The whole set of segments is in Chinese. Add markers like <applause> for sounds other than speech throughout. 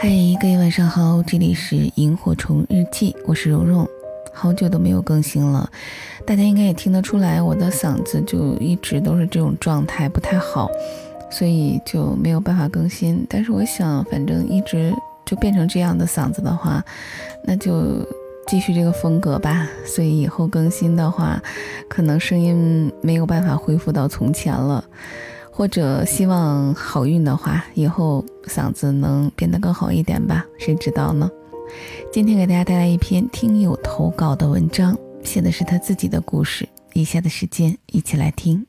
嗨，各位晚上好，这里是萤火虫日记，我是蓉蓉，好久都没有更新了，大家应该也听得出来，我的嗓子就一直都是这种状态，不太好，所以就没有办法更新。但是我想，反正一直就变成这样的嗓子的话，那就继续这个风格吧。所以以后更新的话，可能声音没有办法恢复到从前了。或者希望好运的话，以后嗓子能变得更好一点吧，谁知道呢？今天给大家带来一篇听友投稿的文章，写的是他自己的故事。以下的时间，一起来听。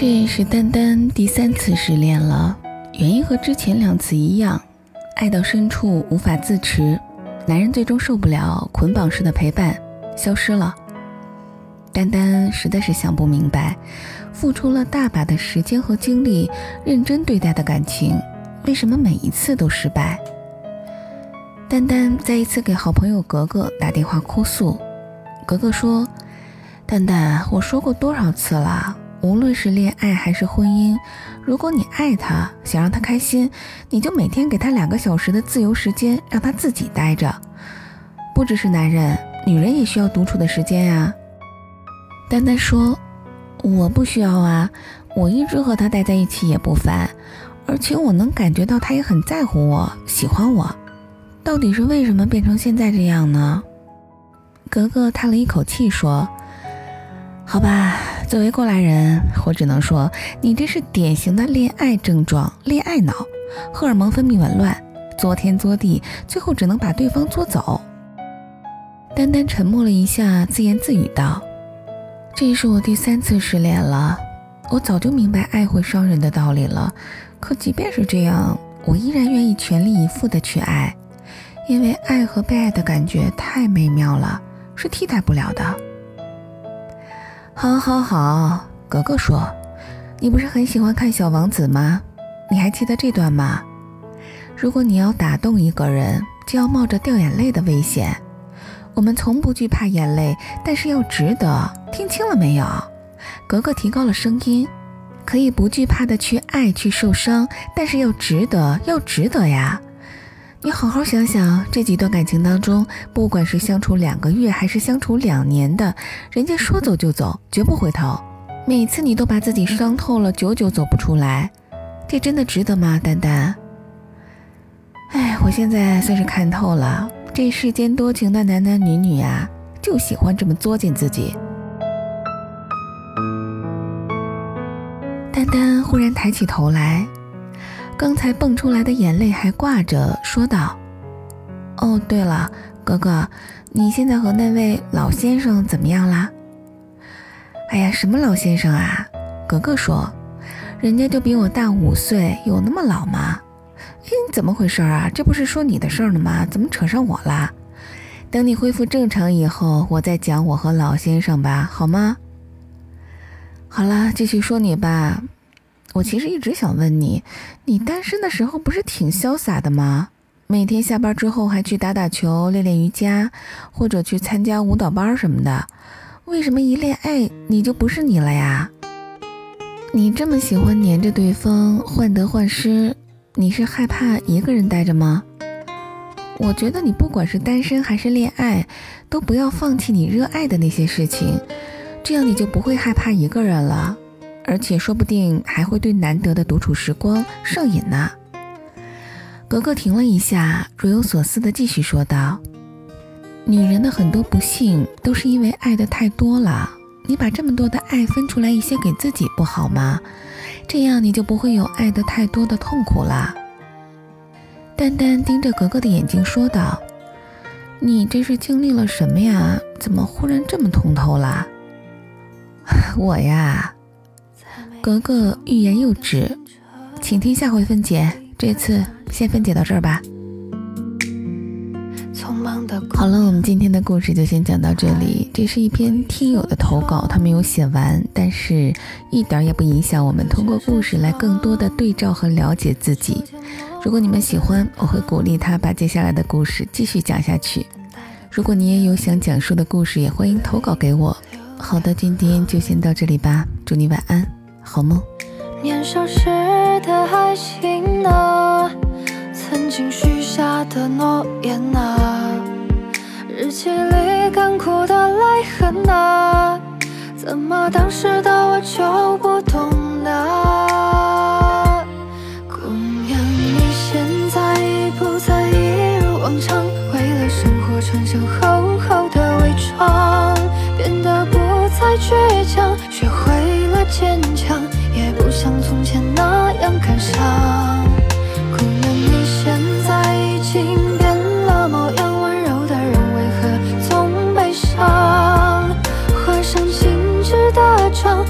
这是丹丹第三次失恋了，原因和之前两次一样，爱到深处无法自持，男人最终受不了捆绑式的陪伴，消失了。丹丹实在是想不明白，付出了大把的时间和精力，认真对待的感情，为什么每一次都失败？丹丹在一次给好朋友格格打电话哭诉，格格说：“丹丹，我说过多少次了？”无论是恋爱还是婚姻，如果你爱他，想让他开心，你就每天给他两个小时的自由时间，让他自己待着。不只是男人，女人也需要独处的时间呀。丹丹说：“我不需要啊，我一直和他待在一起也不烦，而且我能感觉到他也很在乎我，喜欢我。到底是为什么变成现在这样呢？”格格叹了一口气说：“好吧。”作为过来人，我只能说，你这是典型的恋爱症状，恋爱脑，荷尔蒙分泌紊乱，作天作地，最后只能把对方作走。丹丹沉默了一下，自言自语道：“这是我第三次失恋了，我早就明白爱会伤人的道理了，可即便是这样，我依然愿意全力以赴的去爱，因为爱和被爱的感觉太美妙了，是替代不了的。”好，好，好，格格说：“你不是很喜欢看《小王子》吗？你还记得这段吗？如果你要打动一个人，就要冒着掉眼泪的危险。我们从不惧怕眼泪，但是要值得。听清了没有？”格格提高了声音：“可以不惧怕的去爱，去受伤，但是要值得，要值得呀。”你好好想想，这几段感情当中，不管是相处两个月还是相处两年的，人家说走就走，绝不回头。每次你都把自己伤透了，久久走不出来，这真的值得吗，丹丹？哎，我现在算是看透了，这世间多情的男男女女啊，就喜欢这么作践自己。丹丹忽然抬起头来。刚才蹦出来的眼泪还挂着，说道：“哦，对了，哥哥，你现在和那位老先生怎么样啦？”“哎呀，什么老先生啊？”格格说，“人家就比我大五岁，有那么老吗？”“哎，怎么回事啊？这不是说你的事儿呢吗？怎么扯上我啦？”“等你恢复正常以后，我再讲我和老先生吧，好吗？”“好了，继续说你吧。”我其实一直想问你，你单身的时候不是挺潇洒的吗？每天下班之后还去打打球、练练瑜伽，或者去参加舞蹈班什么的。为什么一恋爱你就不是你了呀？你这么喜欢黏着对方，患得患失，你是害怕一个人待着吗？我觉得你不管是单身还是恋爱，都不要放弃你热爱的那些事情，这样你就不会害怕一个人了。而且说不定还会对难得的独处时光上瘾呢。格格停了一下，若有所思地继续说道：“女人的很多不幸都是因为爱的太多了。你把这么多的爱分出来一些给自己，不好吗？这样你就不会有爱的太多的痛苦了。”丹丹盯着格格的眼睛说道：“你这是经历了什么呀？怎么忽然这么通透了？” <laughs> 我呀。格格欲言又止，请听下回分解。这次先分解到这儿吧。匆忙好了，我们今天的故事就先讲到这里。这是一篇听友的投稿，他没有写完，但是一点也不影响我们通过故事来更多的对照和了解自己。如果你们喜欢，我会鼓励他把接下来的故事继续讲下去。如果你也有想讲述的故事，也欢迎投稿给我。好的，今天就先到这里吧，祝你晚安，好吗？年少时的爱情啊曾经许下的诺言啊日记里干枯的泪痕啊怎么当时的我就不懂呢姑娘你现在已不再一如往常为了生活穿上厚前那样感伤。姑娘，你现在已经变了模样，温柔的人为何总悲伤？画上精致的妆。